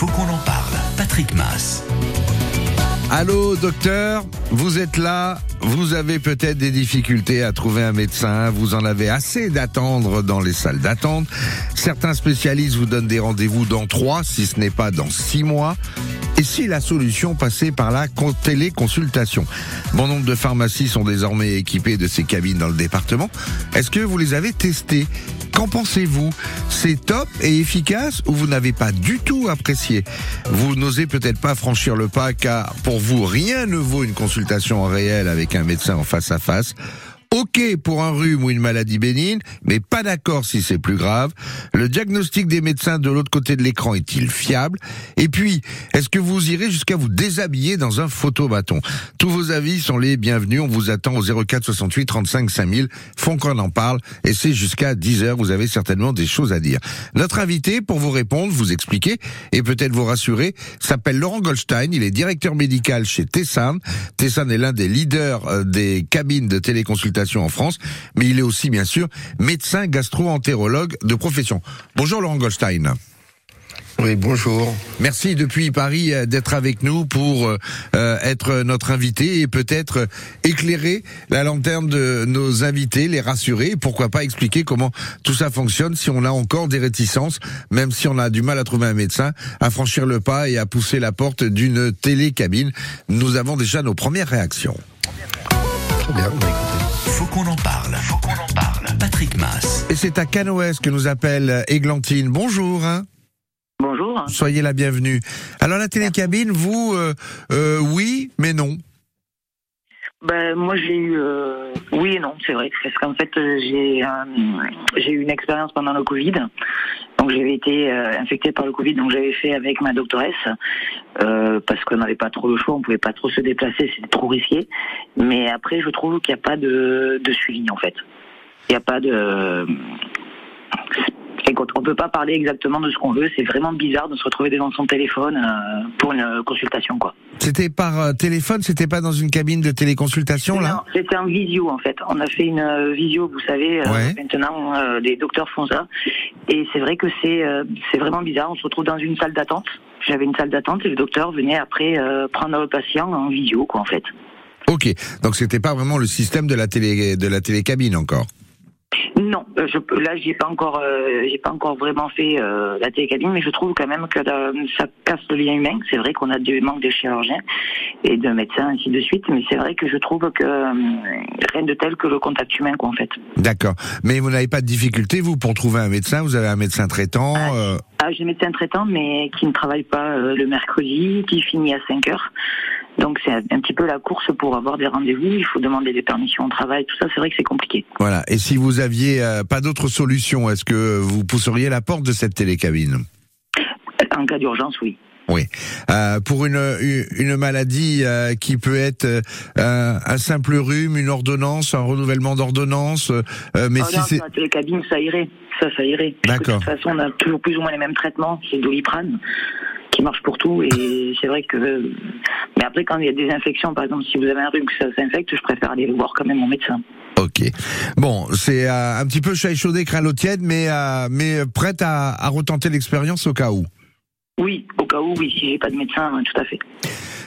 faut qu'on en parle. Patrick Mass. Allô, docteur, vous êtes là, vous avez peut-être des difficultés à trouver un médecin, vous en avez assez d'attendre dans les salles d'attente. Certains spécialistes vous donnent des rendez-vous dans trois, si ce n'est pas dans six mois. Et si la solution passait par la téléconsultation? Bon nombre de pharmacies sont désormais équipées de ces cabines dans le département. Est-ce que vous les avez testées? Qu'en pensez-vous? C'est top et efficace ou vous n'avez pas du tout apprécié? Vous n'osez peut-être pas franchir le pas car pour vous rien ne vaut une consultation en réel avec un médecin en face à face. OK pour un rhume ou une maladie bénigne, mais pas d'accord si c'est plus grave. Le diagnostic des médecins de l'autre côté de l'écran est-il fiable? Et puis, est-ce que vous irez jusqu'à vous déshabiller dans un photobâton Tous vos avis sont les bienvenus. On vous attend au 04 68 35 5000. Font en parle. Et c'est jusqu'à 10 heures. Vous avez certainement des choses à dire. Notre invité, pour vous répondre, vous expliquer et peut-être vous rassurer, s'appelle Laurent Goldstein. Il est directeur médical chez Tessan. Tessan est l'un des leaders euh, des cabines de téléconsultation en France, mais il est aussi bien sûr médecin gastro-entérologue de profession. Bonjour Laurent Goldstein. Oui, bonjour. Merci depuis Paris euh, d'être avec nous pour euh, euh, être notre invité et peut-être éclairer la lanterne de nos invités, les rassurer, pourquoi pas expliquer comment tout ça fonctionne si on a encore des réticences, même si on a du mal à trouver un médecin, à franchir le pas et à pousser la porte d'une télécabine. Nous avons déjà nos premières réactions. Très bien, faut qu'on en parle. Faut qu'on en parle. Patrick Mass. Et c'est à Canoës que nous appelle Églantine. Bonjour. Bonjour. Soyez la bienvenue. Alors la télécabine, vous, euh, euh, oui, mais non. Ben, moi j'ai eu euh, oui et non c'est vrai. Parce qu'en fait j'ai j'ai eu une expérience pendant le Covid. Donc j'avais été infectée par le Covid. Donc j'avais fait avec ma doctoresse parce qu'on n'avait pas trop le choix. On pouvait pas trop se déplacer. C'était trop risqué. Mais après je trouve qu'il n'y a pas de, de suivi en fait. Il n'y a pas de on peut pas parler exactement de ce qu'on veut. C'est vraiment bizarre de se retrouver devant son téléphone euh, pour une euh, consultation, quoi. C'était par euh, téléphone, c'était pas dans une cabine de téléconsultation, là? Non, c'était en visio, en fait. On a fait une visio, vous savez. maintenant, les docteurs font ça, et c'est vrai que c'est c'est vraiment bizarre. On se retrouve dans une salle d'attente. J'avais une salle d'attente et le docteur venait après prendre le patient en visio, quoi, en fait. Ok, donc c'était pas vraiment le système de la télé de la télécabine encore? Non, euh, je, là j'ai pas encore, euh, j'ai pas encore vraiment fait euh, la télécabine, mais je trouve quand même que ça casse le lien humain. C'est vrai qu'on a du manque de chirurgiens et de médecins ainsi de suite, mais c'est vrai que je trouve que rien de tel que le contact humain, quoi, en fait. D'accord, mais vous n'avez pas de difficulté vous pour trouver un médecin? Vous avez un médecin traitant ah, ah, j'ai un médecin traitant, mais qui ne travaille pas le mercredi, qui finit à 5 heures. Donc c'est un petit peu la course pour avoir des rendez-vous. Il faut demander des permissions au travail, tout ça. C'est vrai que c'est compliqué. Voilà. Et si vous aviez euh, pas d'autre solution, est-ce que vous pousseriez la porte de cette télécabine? En cas d'urgence, oui. Oui. Euh, pour une, une maladie euh, qui peut être euh, un simple rhume, une ordonnance, un renouvellement d'ordonnance, mais oh si c'est la télécabine, ça irait, ça, ça irait. D'accord. De toute façon, on a toujours plus ou moins les mêmes traitements. C'est Doliprane qui marche pour tout. Et c'est vrai que. Mais après, quand il y a des infections, par exemple, si vous avez un rhume que ça s'infecte, je préfère aller voir quand même mon médecin. Ok. Bon, c'est euh, un petit peu chat échaudé, craint l'eau tiède, mais, euh, mais prête à, à retenter l'expérience au cas où. Oui, au cas où, oui, si j'ai pas de médecin, tout à fait.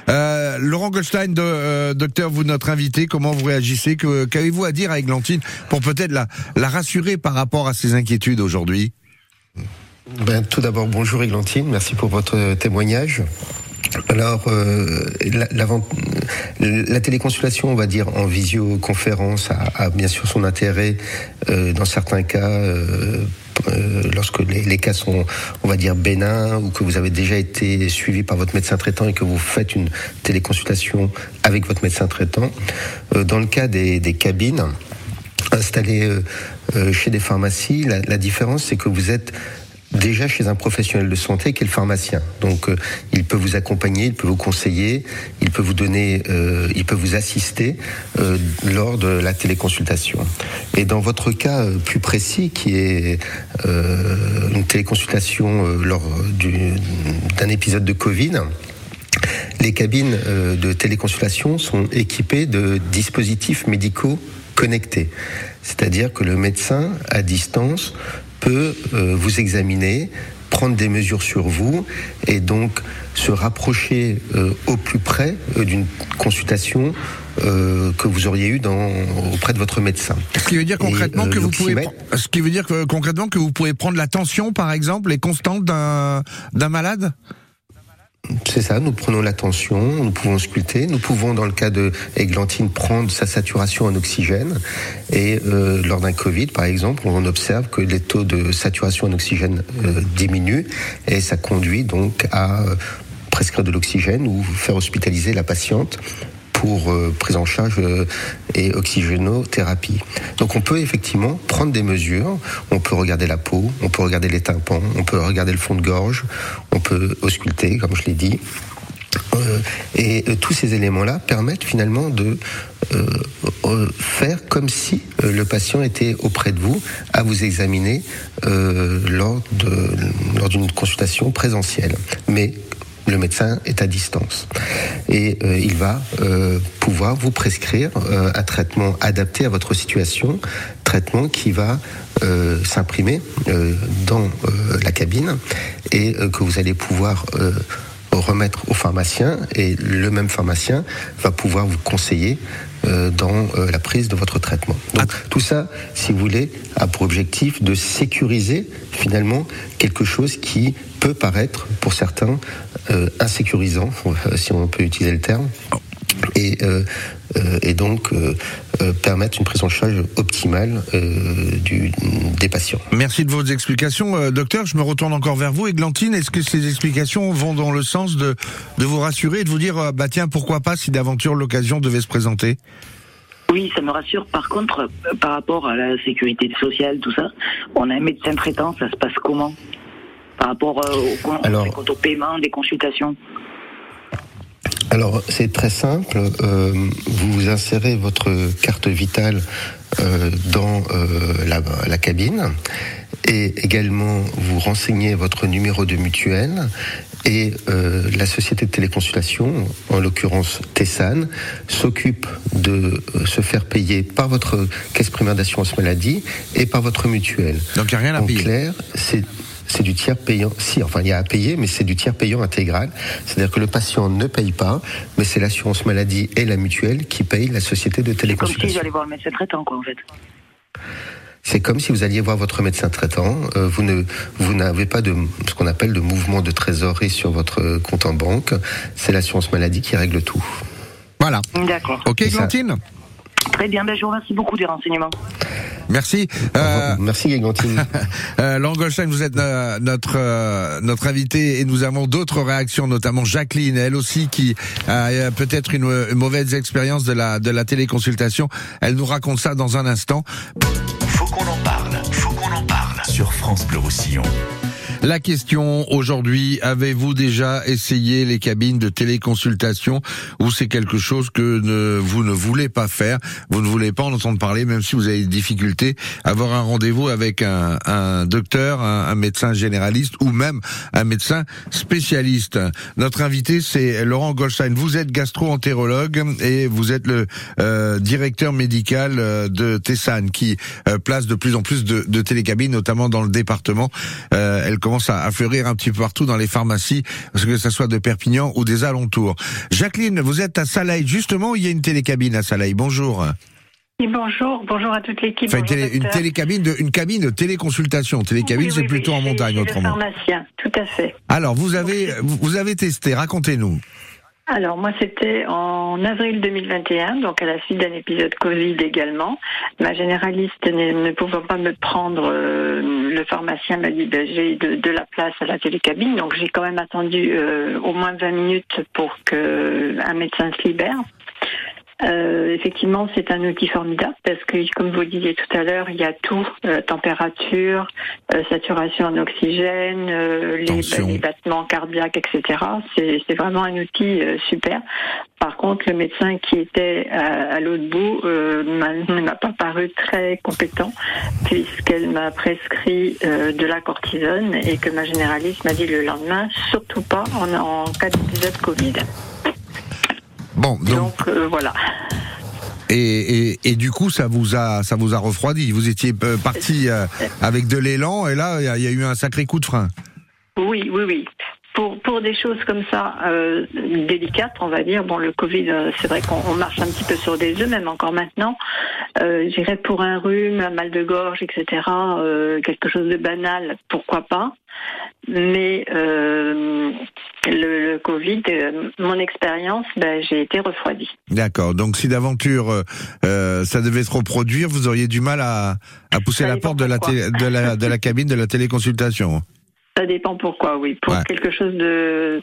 Euh, Laurent Goldstein, de, euh, docteur, vous notre invité, comment vous réagissez? Qu'avez-vous à dire à Eglantine pour peut-être la, la rassurer par rapport à ses inquiétudes aujourd'hui? Ben, tout d'abord, bonjour Églantine, merci pour votre témoignage. Alors, euh, la, téléconsultation, on va dire en visioconférence, a, bien sûr son intérêt euh, dans certains cas. Euh, euh, lorsque les, cas sont, on va dire, bénins ou que vous avez déjà été suivi par votre médecin traitant et que vous faites une téléconsultation avec votre médecin traitant. Euh, dans le cas des, cabines installées euh, chez des pharmacies, la différence, c'est que vous êtes déjà chez un professionnel de santé qui est le pharmacien. Donc, euh, il peut vous accompagner, il peut vous conseiller, il peut vous donner, euh, il peut vous assister euh, lors de la téléconsultation. Et dans votre cas plus précis, qui est une téléconsultation lors d'un épisode de Covid, les cabines de téléconsultation sont équipées de dispositifs médicaux connectés. C'est-à-dire que le médecin, à distance, peut euh, vous examiner, prendre des mesures sur vous et donc se rapprocher au plus près d'une consultation que vous auriez eu dans, auprès de votre médecin. Ce qui veut dire concrètement que vous pouvez, ce qui veut dire que, concrètement que vous pouvez prendre la tension, par exemple, les constantes d'un d'un malade? C'est ça, nous prenons la tension, nous pouvons sculpter, nous pouvons, dans le cas de Églantine, prendre sa saturation en oxygène. Et euh, lors d'un Covid, par exemple, on observe que les taux de saturation en oxygène euh, diminuent et ça conduit donc à euh, prescrire de l'oxygène ou faire hospitaliser la patiente pour euh, prise en charge euh, et oxygénothérapie. Donc on peut effectivement prendre des mesures, on peut regarder la peau, on peut regarder les tympans, on peut regarder le fond de gorge, on peut ausculter, comme je l'ai dit. Euh, et tous ces éléments-là permettent finalement de faire comme si le patient était auprès de vous à vous examiner lors d'une consultation présentielle. Mais le médecin est à distance. Et euh, il va euh, pouvoir vous prescrire euh, un traitement adapté à votre situation, traitement qui va s'imprimer dans la cabine et que vous allez pouvoir remettre au pharmacien et le même pharmacien va pouvoir vous conseiller dans la prise de votre traitement. Donc tout ça, si vous voulez, a pour objectif de sécuriser finalement quelque chose qui peut paraître pour certains euh, insécurisant, euh, si on peut utiliser le terme. Et, euh, et, donc permettre une prise en charge optimale du, des patients. Merci de vos explications, docteur. Je me retourne encore vers vous. Églantine, est-ce que ces explications vont dans le sens de, de vous rassurer et de vous dire, bah tiens, pourquoi pas si d'aventure l'occasion devait se présenter? Oui, ça me rassure. Par contre, par rapport à la sécurité sociale, tout ça, on a un médecin traitant, ça se passe comment? Par rapport euh, au, alors, au paiement des consultations? Alors c'est très simple. Euh, vous insérez votre carte vitale euh, dans la, cabine et également vous renseignez votre numéro de mutuelle et la société de téléconsultation, en l'occurrence Tessan, s'occupe de se faire payer par votre caisse primaire d'assurance maladie et par votre mutuelle. Donc il n'y a rien à en payer. clair, c'est c'est du tiers payant. Si, enfin, il y a à payer, mais c'est du tiers payant intégral. C'est-à-dire que le patient ne paye pas, mais c'est l'assurance maladie et la mutuelle qui payent la société de téléconsultation. C'est comme si j'allais voir le médecin traitant, quoi, en fait. C'est comme si vous alliez voir votre médecin traitant. Euh, vous ne, vous n'avez pas de ce qu'on appelle de mouvement de trésorerie sur votre compte en banque. C'est l'assurance maladie qui règle tout. Voilà. D'accord. Ok, Glantine? Très bien. Ben, je vous remercie beaucoup des renseignements. Merci. Euh, Merci Gégantine. euh, vous êtes euh, notre euh, notre invité et nous avons d'autres réactions, notamment Jacqueline, elle aussi qui a peut-être une, une, mauvaise expérience de la de la téléconsultation. Elle nous raconte ça dans un instant. Faut qu'on en parle. Faut qu'on en parle sur France Bleu Roussillon. La question aujourd'hui, avez-vous déjà essayé les cabines de téléconsultation ou c'est quelque chose que ne, vous ne voulez pas faire? Vous ne voulez pas en entendre parler même si vous avez des difficultés avoir un rendez-vous avec un, un docteur, un, médecin généraliste ou même un médecin spécialiste. Notre invité c'est Laurent Goldstein. Vous êtes gastro-entérologue et vous êtes le euh, directeur médical euh, de Tessan qui euh, place de plus en plus de, de télécabines, notamment dans le département. commence à, fleurir un petit peu partout dans les pharmacies, que ce soit de Perpignan ou des alentours. Jacqueline, vous êtes à Salaï, justement, il y a une télécabine à Salaï. Bonjour. bonjour, bonjour à toute l'équipe. Enfin, une, télécabine, de, une cabine de téléconsultation. Télécabine, c'est plutôt en montagne, autrement. Pharmacien, tout à fait. Alors, vous avez, vous avez testé, racontez-nous. Alors moi c'était en avril 2021, donc à la suite d'un épisode Covid également. Ma généraliste ne, pouvant pas me prendre, euh, le pharmacien m'a dit ben, j'ai de, la place à la télécabine, donc j'ai quand même attendu euh, au moins 20 minutes pour que un médecin se libère. Euh, effectivement, c'est un outil formidable parce que, comme vous le disiez tout à l'heure, il y a tout euh, température, euh, saturation en oxygène, les, battements cardiaques, etc. C'est vraiment un outil super. Par contre, le médecin qui était à, l'autre bout ne m'a pas paru très compétent puisqu'elle m'a prescrit de la cortisone et que ma généraliste m'a dit le lendemain, surtout pas en, en cas d'épisode Covid. Bon, donc, euh, voilà. Et, et, du coup, ça vous a, ça vous a refroidi. Vous étiez euh, parti euh, avec de l'élan, et là, il y, a eu un sacré coup de frein. Oui, oui, oui. Pour, pour des choses comme ça, euh, délicates, on va dire, bon, le Covid, euh, c'est vrai qu'on marche un petit peu sur des œufs, même encore maintenant. Euh, J'irais pour un rhume, un mal de gorge, etc., euh, quelque chose de banal, pourquoi pas. Mais euh, le, le, Covid, euh, mon expérience, ben, j'ai été refroidie. D'accord. Donc si d'aventure euh, ça devait se reproduire, vous auriez du mal à, à pousser Ça la porte de la, télé- de, la, de la cabine de la téléconsultation. Ça dépend pourquoi, oui. Pour Ouais. quelque chose de,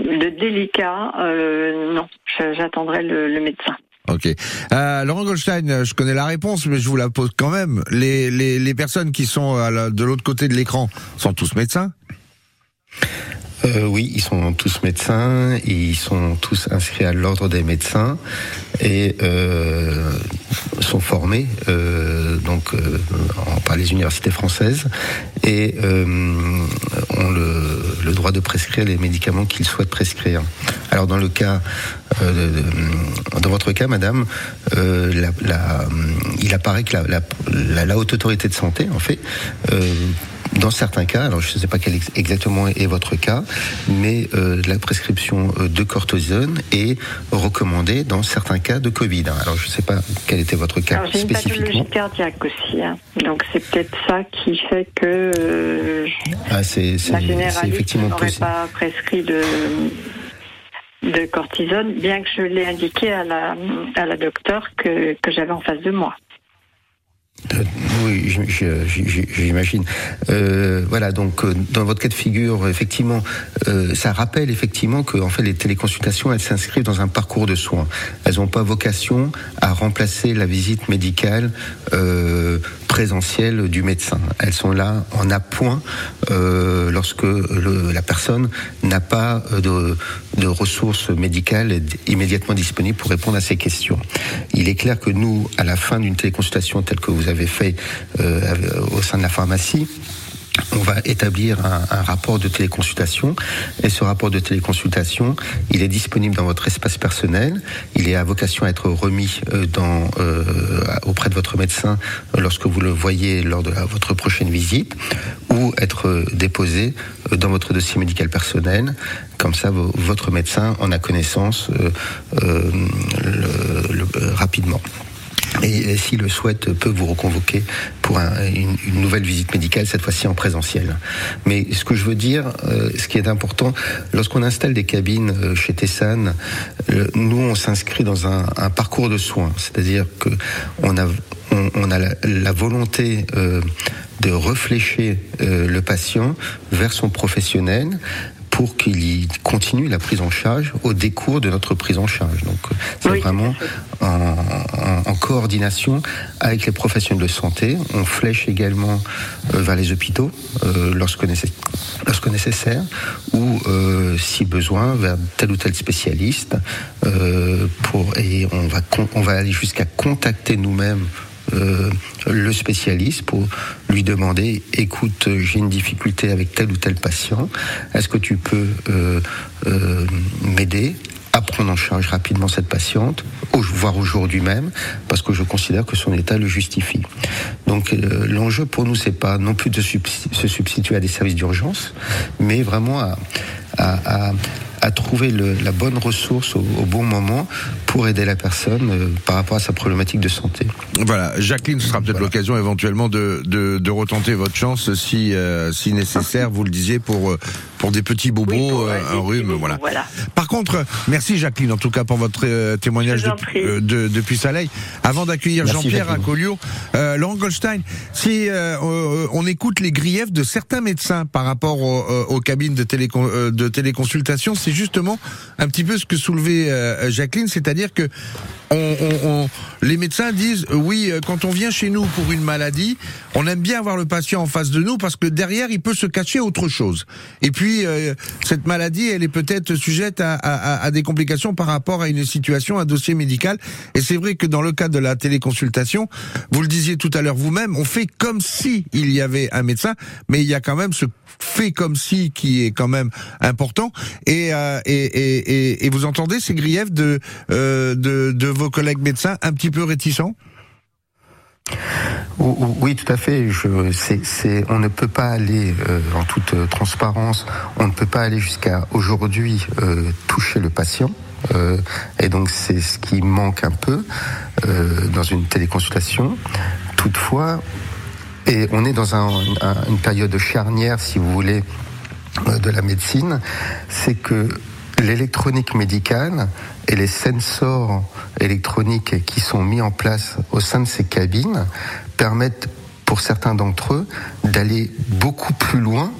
de délicat, euh, non, j'attendrai le, le médecin. Ok. Euh, Laurent Goldstein, je connais la réponse, mais je vous la pose quand même. Les, les, les personnes qui sont à la- de l'autre côté de l'écran sont tous médecins Euh, oui, ils sont tous médecins, ils sont tous inscrits à l'ordre des médecins et euh, sont formés euh, donc euh, par les universités françaises et euh, ont le, droit de prescrire les médicaments qu'ils souhaitent prescrire. Alors dans le cas, euh, dans votre cas, Madame, la, la- il apparaît que la, la, haute autorité de santé, en fait, dans certains cas, alors je ne sais pas quel ex- exactement est votre cas, mais euh, la prescription euh, de cortisone est recommandée dans certains cas de Covid. Alors je ne sais pas quel était votre cas Alors j'ai une spécifiquement. pathologie cardiaque aussi, hein. donc c'est peut-être ça qui fait que euh, Ah, c'est c'est- la généraliste n'aurait pas prescrit de, de cortisone, bien que je l'ai indiqué à la, à la docteure que, que j'avais en face de moi. Euh, Oui, j'imagine. Euh, voilà, donc euh, dans votre cas de figure, effectivement, euh, ça rappelle effectivement que en fait les téléconsultations, elles s'inscrivent dans un parcours de soins. Elles n'ont pas vocation à remplacer la visite médicale euh, présentielle du médecin. Elles sont là en appoint euh, lorsque le- la personne n'a pas euh, de, de ressources médicales immédiatement disponibles pour répondre à ces questions. Il est clair que nous, à la fin d'une téléconsultation telle que vous avez fait euh, au sein de la pharmacie, on va établir un, rapport de téléconsultation et ce rapport de téléconsultation, il est disponible dans votre espace personnel. Il est à vocation à être remis euh, euh, auprès de votre médecin lorsque vous le voyez lors de votre prochaine visite ou être euh, déposé euh, dans votre dossier médical personnel. Comme ça, vo- votre médecin en a connaissance euh, euh, euh, rapidement et s'il le souhaite, peut vous reconvoquer pour un- une, nouvelle visite médicale, cette fois-ci en présentiel. Mais ce que je veux dire, euh, ce qui est important, lorsqu'on installe des cabines euh, chez Tessan, euh, nous on s'inscrit dans un, parcours de soins, c'est-à-dire que on a, on, a la, volonté euh, de réfléchir euh, le patient vers son professionnel pour qu'il y continue la prise en charge au décours de notre prise en charge. Donc c'est Oui, vraiment en, en- en coordination avec les professionnels de santé. On flèche également euh, vers les hôpitaux euh, lorsque, nécess- lorsque nécessaire ou euh, si besoin vers tel ou tel spécialiste pour et on va con- on va aller jusqu'à contacter nous-mêmes euh, le spécialiste pour lui demander écoute, j'ai une difficulté avec tel ou tel patient, est-ce que tu peux euh, euh, m'aider à prendre en charge rapidement cette patiente, voire aujourd'hui même, parce que je considère que son état le justifie. Donc l'enjeu pour nous, c'est pas non plus de se substituer à des services d'urgence, mais vraiment à- à trouver le- la bonne ressource au, au bon moment pour aider la personne euh, par rapport à sa problématique de santé. Voilà, Jacqueline, ce sera peut-être Voilà. l'occasion éventuellement de, de, de retenter votre chance si, euh, si nécessaire, vous le disiez, pour, euh, pour des petits bobos, Oui, pour, euh, un rhume, bobos, voilà. voilà. Par contre, euh, merci Jacqueline en tout cas pour votre euh, témoignage euh, de- depuis Soleil. Avant d'accueillir Jean-Pierre à Jacqueline. Collioure, euh, Laurent Goldstein, si euh, euh, on écoute les griefs de certains médecins par rapport au- euh, aux cabines de, télécon, euh, de téléconsultation, c'est justement un petit peu ce que soulevait euh, Jacqueline, c'est-à-dire que on, on- on- les médecins disent oui, euh, quand on vient chez nous pour une maladie, on aime bien avoir le patient en face de nous parce que derrière il peut se cacher autre chose. Et puis euh, cette maladie, elle est peut-être sujette à, des complications par rapport à une situation, un dossier médical. Et c'est vrai que dans le cas de la téléconsultation, vous le disiez tout à l'heure vous-même, on fait comme si il y avait un médecin, mais il y a quand même ce fait comme si qui est quand même important. Et, euh, et, et, et vous entendez ces griefs de, euh, de, de vos collègues médecins un petit peu réticents? Oui, tout à fait. On ne peut pas aller, euh, en toute euh, transparence, on ne peut pas aller jusqu'à aujourd'hui euh, toucher le patient. et donc c'est ce qui manque un peu dans une téléconsultation. Toutefois, et on est dans un, une période charnière, si vous voulez, de la médecine, c'est que l'électronique médicale et les sensors électroniques qui sont mis en place au sein de ces cabines permettent pour certains d'entre eux d'aller beaucoup plus loin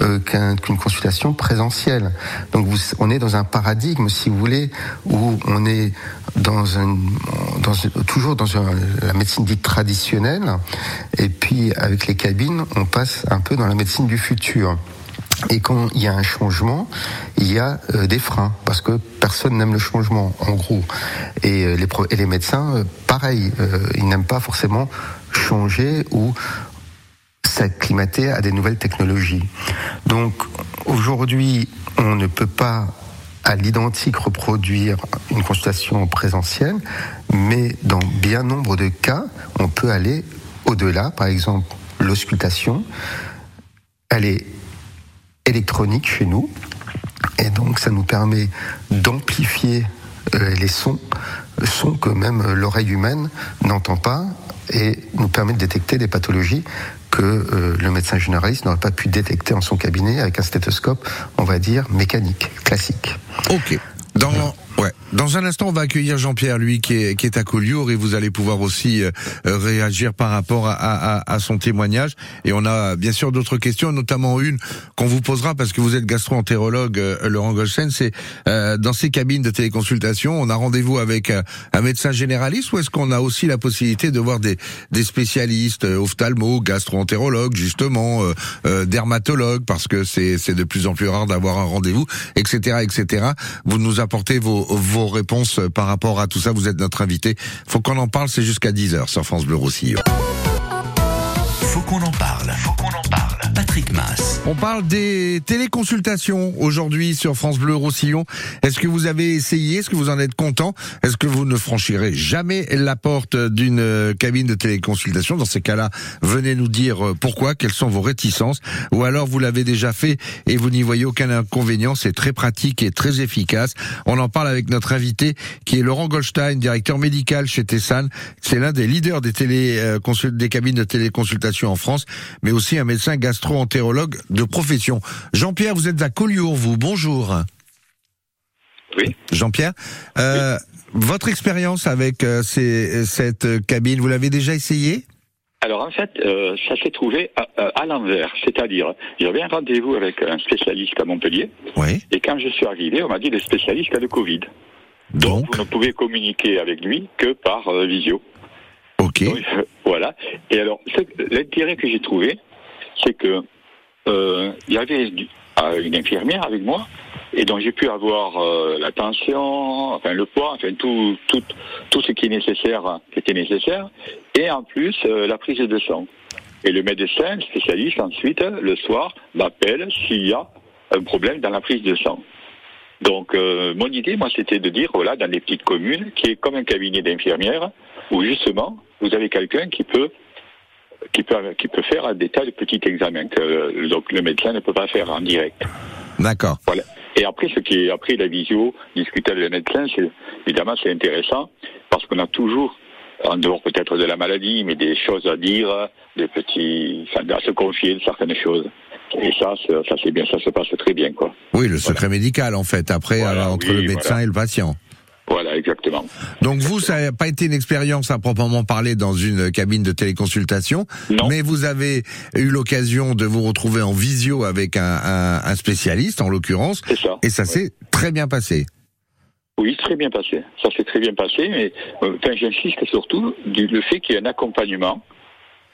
euh, qu'une consultation présentielle. Donc on est dans un paradigme, si vous voulez, où on est dans, un, toujours dans la médecine dite traditionnelle, et puis avec les cabines, on passe un peu dans la médecine du futur. Et quand il y a un changement, il y a euh, des freins parce que personne n'aime le changement, en gros. Et, euh, les, médecins, euh, pareil, ils n'aiment pas forcément changer ou s'acclimater à des nouvelles technologies. Donc aujourd'hui, on ne peut pas à l'identique reproduire une consultation présentielle, mais dans bien nombre de cas, on peut aller au-delà. Par exemple, l'auscultation, elle est électronique chez nous. Et donc ça nous permet d'amplifier euh, les sons, sons que même l'oreille humaine n'entend pas, et nous permet de détecter des pathologies que euh, le médecin généraliste n'aurait pas pu détecter en son cabinet avec un stéthoscope, on va dire, mécanique, classique. Ok. Dans, Ouais. Dans un instant, on va accueillir Jean-Pierre, lui, qui est, qui est à Collioure, et vous allez pouvoir aussi euh, réagir par rapport à, à, à, son témoignage. Et on a bien sûr d'autres questions, notamment une qu'on vous posera parce que vous êtes gastro-entérologue, euh, Laurent Golsen. C'est euh, dans ces cabines de téléconsultation, on a rendez-vous avec un médecin généraliste ou est-ce qu'on a aussi la possibilité de voir des, des spécialistes, ophtalmo, gastro-entérologues, justement, dermatologues, parce que c'est de plus en plus rare d'avoir un rendez-vous, etc., etc. Vous nous apportez vos vos réponses par rapport à tout ça. Vous êtes notre invité. Faut qu'on en parle, c'est jusqu'à 10h sur France Bleu Roussillon. On parle des téléconsultations aujourd'hui sur France Bleu Roussillon. Est-ce que vous avez essayé? Est-ce que vous en êtes content? Est-ce que vous ne franchirez jamais la porte d'une cabine de téléconsultation? Dans ces cas-là, venez nous dire pourquoi, quelles sont vos réticences. Ou alors vous l'avez déjà fait et vous n'y voyez aucun inconvénient. C'est très pratique et très efficace. On en parle avec notre invité qui est Laurent Goldstein, directeur médical chez Tessan. C'est l'un des leaders des, télé, euh, des cabines de téléconsultation en France, mais aussi un médecin gastro entérologue de profession. Jean-Pierre, vous êtes à Collioure, vous. Bonjour. Oui. Jean-Pierre, euh, votre expérience avec euh, cette cabine, vous l'avez déjà essayé alors en fait, euh, ça s'est trouvé à, l'envers, c'est-à-dire j'avais un rendez-vous avec un spécialiste à Montpellier, oui. et quand je suis arrivé, on m'a dit le spécialiste a le Covid. Donc, vous ne pouvez communiquer avec lui que par visio. Ok. voilà. Et alors l'intérêt que j'ai trouvé, c'est que euh, il y avait euh, une infirmière avec moi, et donc j'ai pu avoir euh, enfin le poids, enfin tout, tout, tout ce qui est nécessaire, qui était nécessaire, et en plus la prise de sang. Et le médecin, le spécialiste, ensuite, le soir, m'appelle s'il y a un problème dans la prise de sang. Donc, mon idée, moi, c'était de dire, voilà, dans les petites communes, qui est comme un cabinet d'infirmières, où justement, vous avez quelqu'un qui peut qui peut, qui peut faire des tas de petits examens que donc le médecin ne peut pas faire en direct. D'accord. Voilà. Et après, ce qui est après la visio, discuter avec le médecin, c'est évidemment c'est intéressant parce qu'on a toujours en dehors peut-être de la maladie, mais des choses à dire, des petits, à se confier de certaines choses. Et ça, ça c'est bien, ça se passe très bien, quoi. Oui, le secret médical, en fait, après, entre le médecin et le patient. Exactement. Donc vous, ça n'a pas été une expérience à proprement parler dans une cabine de téléconsultation, mais vous avez eu l'occasion de vous retrouver en visio avec un, spécialiste, en l'occurrence, et ça s'est très bien passé. Oui, très bien passé. Ça s'est très bien passé, mais euh, j'insiste surtout du, le fait qu'il y ait un accompagnement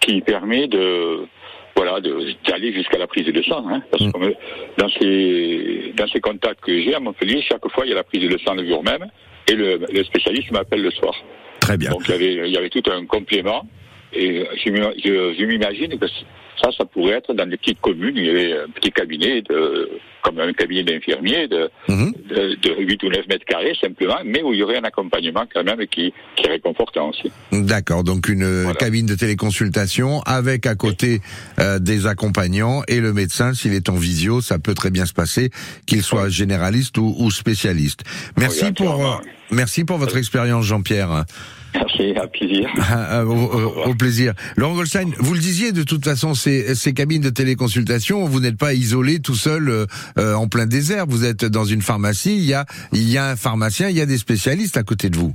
qui permet de voilà d'aller jusqu'à la prise de sang. Hein, parce mm. que dans ces dans ces contacts que j'ai à Montpellier, chaque fois il y a la prise de sang le jour même et le, le spécialiste m'appelle le soir. Très bien. Donc il y avait, il y avait tout un complément. Et je, je, m'imagine que Ça, ça pourrait être dans des petites communes, il y avait un petit cabinet de, comme un cabinet d'infirmier de, Mhm. de, de 8 ou 9 mètres carrés simplement, mais où il y aurait un accompagnement quand même qui, qui est réconfortant aussi. D'accord, donc une euh, Voilà. cabine de téléconsultation avec à côté euh, des accompagnants et le médecin, s'il est en visio, ça peut très bien se passer, qu'il soit généraliste ou, ou spécialiste. Merci Oui, pour euh, merci pour votre expérience, Jean-Pierre. Merci, à plaisir. Ah, au, au- au plaisir. Laurent Goldstein, vous le disiez, de toute façon, ces, ces cabines de téléconsultation, vous n'êtes pas isolé tout seul euh, euh, en plein désert. Vous êtes dans une pharmacie, il y a, il y a un pharmacien, il y a des spécialistes à côté de vous.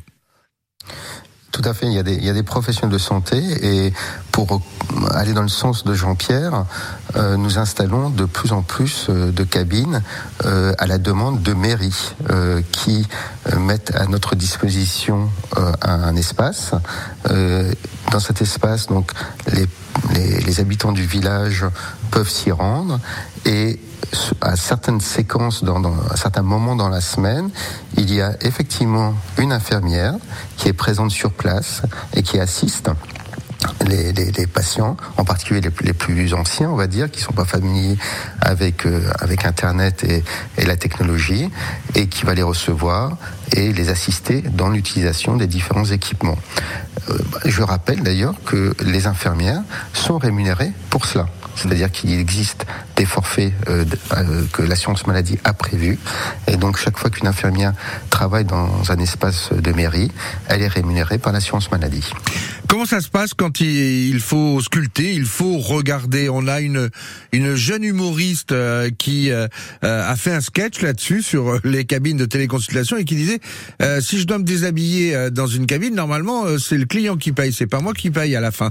Tout à fait, il y, a des, il professionnels de santé et pour aller dans le sens de Jean-Pierre, euh, nous installons de plus en plus euh, de cabines euh, à la demande de mairies euh, qui euh, mettent à notre disposition euh, un, espace. Euh, dans cet espace, donc, les, les habitants du village peuvent s'y rendre. Et à certaines séquences, dans, certains moments dans la semaine, il y a effectivement une infirmière qui est présente sur place et qui assiste les, patients, en particulier les, plus anciens, on va dire, qui sont pas familiers avec euh, Internet et, et, la technologie, et qui va les recevoir et les assister dans l'utilisation des différents équipements. Euh, je rappelle d'ailleurs que les infirmières sont rémunérées pour cela. C'est-à-dire qu'il existe des forfaits euh, euh, que l'assurance maladie a prévus. Et donc, chaque fois qu'une infirmière travaille dans un espace de mairie, elle est rémunérée par l'assurance maladie. Comment ça se passe quand il, faut sculpter, il faut regarder? On a une, une jeune humoriste qui a fait un sketch là-dessus sur les cabines de téléconsultation et qui disait si je dois me déshabiller dans une cabine, normalement c'est le client qui paye, c'est pas moi qui paye à la fin.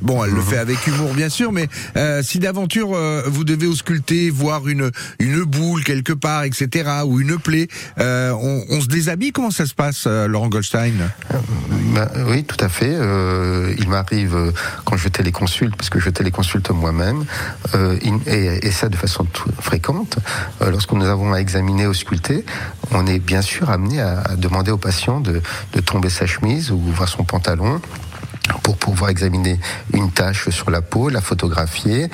Bon, elle le fait avec humour bien sûr, mais euh, si d'aventure euh, vous devez ausculter, voir une une boule quelque part, etc., ou une plaie, euh, on, se déshabille. Comment ça se passe, Laurent Goldstein? Bah, Oui, tout à fait. Euh, il m'arrive quand je téléconsulte, parce que je téléconsulte moi-même, euh, et, ça de façon fréquente. euh, lorsque nous avons à examiner, ausculter, on est bien sûr amené à, à demander au patient de, de tomber sa chemise ou voir son pantalon pour pouvoir examiner une tache sur la peau, la photographier,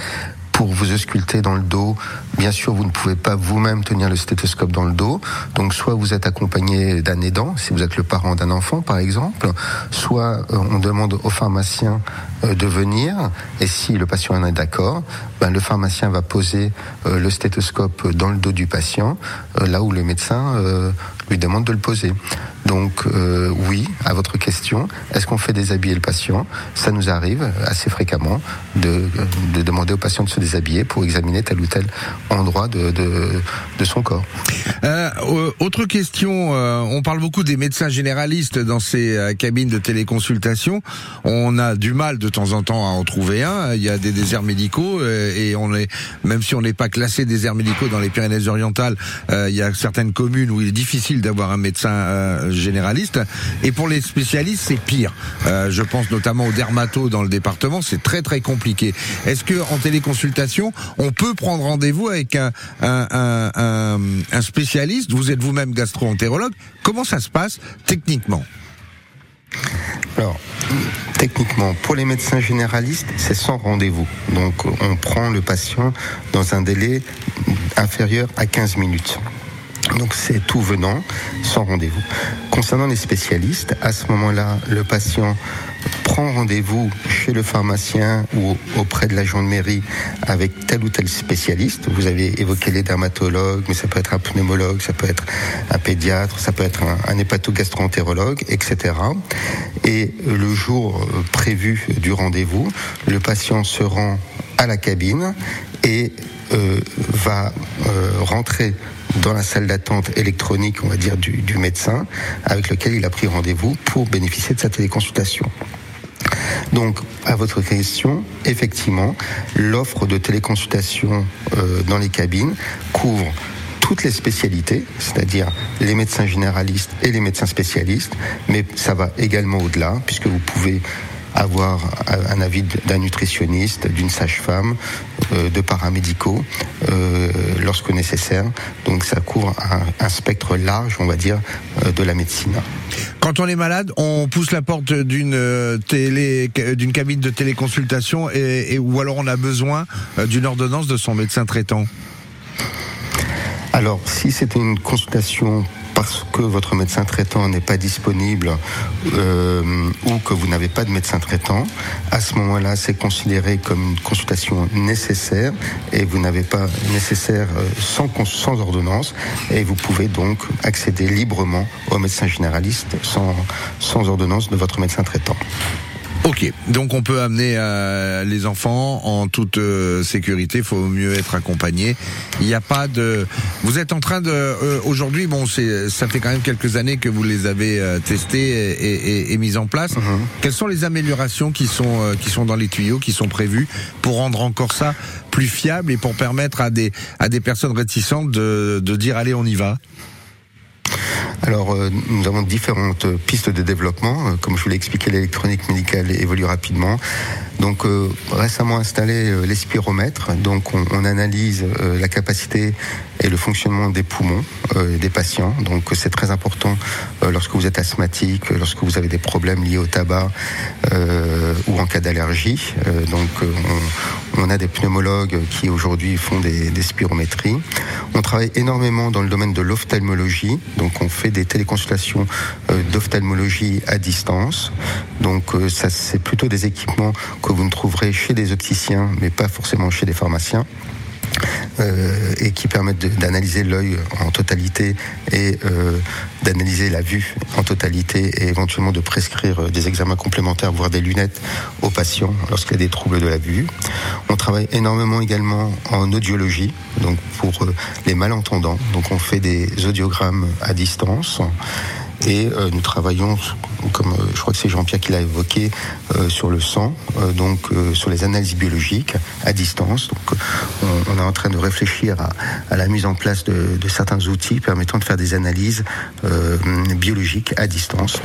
pour vous ausculter dans le dos, bien sûr, vous ne pouvez pas vous-même tenir le stéthoscope dans le dos. Donc, soit vous êtes accompagné d'un aidant, si vous êtes le parent d'un enfant, par exemple, soit euh, on demande au pharmacien euh, de venir, et si le patient en est d'accord, ben, le pharmacien va poser euh, le stéthoscope dans le dos du patient, là où le médecin lui demande de le poser. Donc euh, oui, à votre question, est-ce qu'on fait déshabiller le patient? Ça nous arrive assez fréquemment de, de, demander au patient de se déshabiller pour examiner tel ou tel endroit de, son corps. Euh, autre question, euh, on parle beaucoup des médecins généralistes dans ces cabines de téléconsultation. On a du mal de temps en temps à en trouver un. Il y a des déserts médicaux et on est, même si on n'est pas classé déserts médicaux dans les Pyrénées-Orientales, il y a certaines communes où il est difficile d'avoir un médecin euh, généraliste. Et pour les spécialistes, c'est pire. Euh, je pense notamment aux dermatos dans le département, c'est très très compliqué. Est-ce que en téléconsultation, on peut prendre rendez-vous avec un, un spécialiste? Vous êtes vous-même gastro-entérologue. Comment ça se passe techniquement? Alors, techniquement, pour les médecins généralistes, c'est sans rendez-vous. Donc, on prend le patient dans un délai inférieur à 15 minutes. Donc c'est tout venant, sans rendez-vous. Concernant les spécialistes, à ce moment-là, le patient prend rendez-vous chez le pharmacien ou auprès de l'agent de mairie avec tel ou tel spécialiste. Vous avez évoqué les dermatologues, mais ça peut être un pneumologue, ça peut être un pédiatre, ça peut être un, hépatogastroentérologue, etc. Et le jour prévu du rendez-vous, le patient se rend à la cabine et euh, va euh, rentrer dans la salle d'attente électronique, on va dire, du, médecin, avec lequel il a pris rendez-vous pour bénéficier de sa téléconsultation. Donc, à votre question, effectivement, l'offre de téléconsultation euh, dans les cabines couvre toutes les spécialités, c'est-à-dire les médecins généralistes et les médecins spécialistes, mais ça va également au-delà, puisque vous pouvez avoir un avis d'un nutritionniste, d'une sage-femme, de paramédicaux lorsque nécessaire. Donc ça couvre un, spectre large, on va dire, de la médecine. Quand on est malade, on pousse la porte d'une télé, d'une cabine de téléconsultation, et, ou alors on a besoin d'une ordonnance de son médecin traitant? Alors, si c'est une consultation parce que votre médecin traitant n'est pas disponible euh, ou que vous n'avez pas de médecin traitant, à ce moment-là, c'est considéré comme une consultation nécessaire et vous n'avez pas nécessaire euh, sans, ordonnance et vous pouvez donc accéder librement au médecin généraliste sans ordonnance de votre médecin traitant. Ok, donc on peut amener euh, les enfants en toute euh, sécurité. Il faut mieux être accompagné. Il n'y a pas de. Vous êtes en train de euh, aujourd'hui. Bon, c'est ça fait quand même quelques années que vous les avez testés et, et, mis en place. Mhm. Quelles sont les améliorations qui sont qui sont dans les tuyaux, qui sont prévues pour rendre encore ça plus fiable et pour permettre à des à des personnes réticentes de, de dire allez on y va? Alors, euh, nous avons différentes pistes de développement. Euh, comme je vous l'ai expliqué, l'électronique médicale évolue rapidement. Donc, euh, récemment installé l'espiromètre. Donc, on, analyse la capacité et le fonctionnement des poumons des patients. Donc, c'est très important lorsque vous êtes asthmatique, lorsque vous avez des problèmes liés au tabac ou en cas d'allergie. donc, on, on, a des pneumologues qui aujourd'hui font des, des spirométries. On travaille énormément dans le domaine de l'ophtalmologie. Donc, on fait des téléconsultations euh, d'ophtalmologie à distance. Donc euh, ça c'est plutôt des équipements que vous ne trouverez chez des opticiens, mais pas forcément chez des pharmaciens. Euh, et qui permettent d'analyser l'œil en totalité et euh, d'analyser la vue en totalité et éventuellement de prescrire euh, des examens complémentaires, voire des lunettes aux patients lorsqu'il y a des troubles de la vue. On travaille énormément également en audiologie, donc pour les malentendants. Donc on fait des audiogrammes à distance et nous travaillons comme euh, je crois que c'est Jean-Pierre qui l'a évoqué, euh, sur le sang, euh, donc sur les analyses biologiques à distance. Donc, on, est en train de réfléchir à, la mise en place de, de, certains outils permettant de faire des analyses biologiques à distance.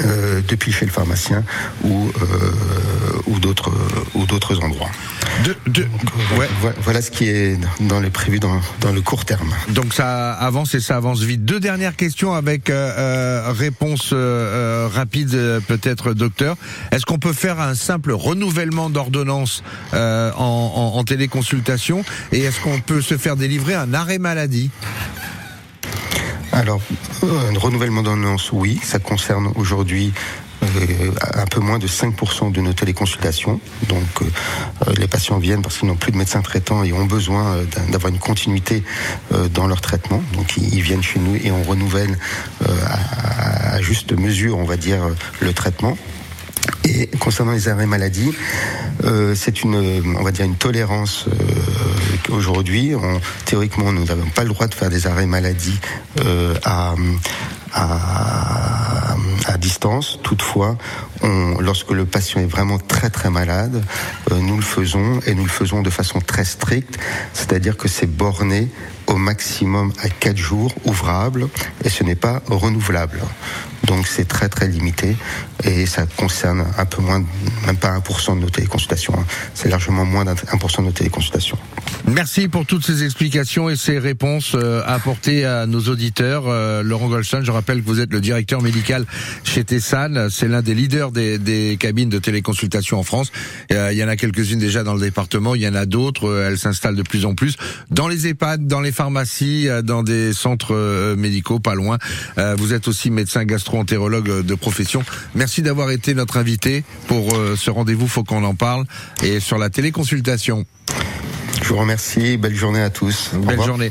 Euh, depuis chez le pharmacien ou euh, ou d'autres ou d'autres endroits. De, de, euh, ouais. voilà, ce qui est dans les prévu dans, dans le court terme. Donc ça avance et ça avance vite. Deux dernières questions avec euh, réponse rapide peut-être docteur. Est-ce qu'on peut faire un simple renouvellement d'ordonnance en, en, en téléconsultation? Et est-ce qu'on peut se faire délivrer un arrêt maladie? Alors, un renouvellement d'ordonnance, oui, ça concerne aujourd'hui euh, un peu moins de 5% de nos téléconsultations. Donc euh, les patients viennent parce qu'ils n'ont plus de médecin traitant et ont besoin euh, d'avoir une continuité dans leur traitement. Donc ils, viennent chez nous et on renouvelle à, juste mesure, on va dire, le traitement. Et concernant les arrêts maladie, euh, c'est une, on va dire une tolérance euh, aujourd'hui. Théoriquement, nous n'avons pas le droit de faire des arrêts maladie euh, à, distance. Toutefois, lorsque le patient est vraiment très très malade, euh, nous le faisons et nous le faisons de façon très stricte, c'est-à-dire que c'est borné au maximum à 4 jours ouvrables et ce n'est pas renouvelable. Donc c'est très très limité et ça concerne un peu moins, même pas 1% de nos téléconsultations. Hein. C'est largement moins d'un 1% de nos téléconsultations. Merci pour toutes ces explications et ces réponses euh, apportées à nos auditeurs. Euh, Laurent Goldstein, je rappelle que vous êtes le directeur médical chez Tessan. C'est l'un des leaders des, des, cabines de téléconsultation en France. Euh, il y en a quelques-unes déjà dans le département. Il y en a d'autres. Elles s'installent de plus en plus dans les EHPAD, dans les pharmacies, dans des centres médicaux pas loin. Vous êtes aussi médecin gastro-entérologue de profession. Merci d'avoir été notre invité pour ce rendez-vous. Faut qu'on en parle et sur la téléconsultation. Je vous remercie. Belle journée à tous. Belle journée.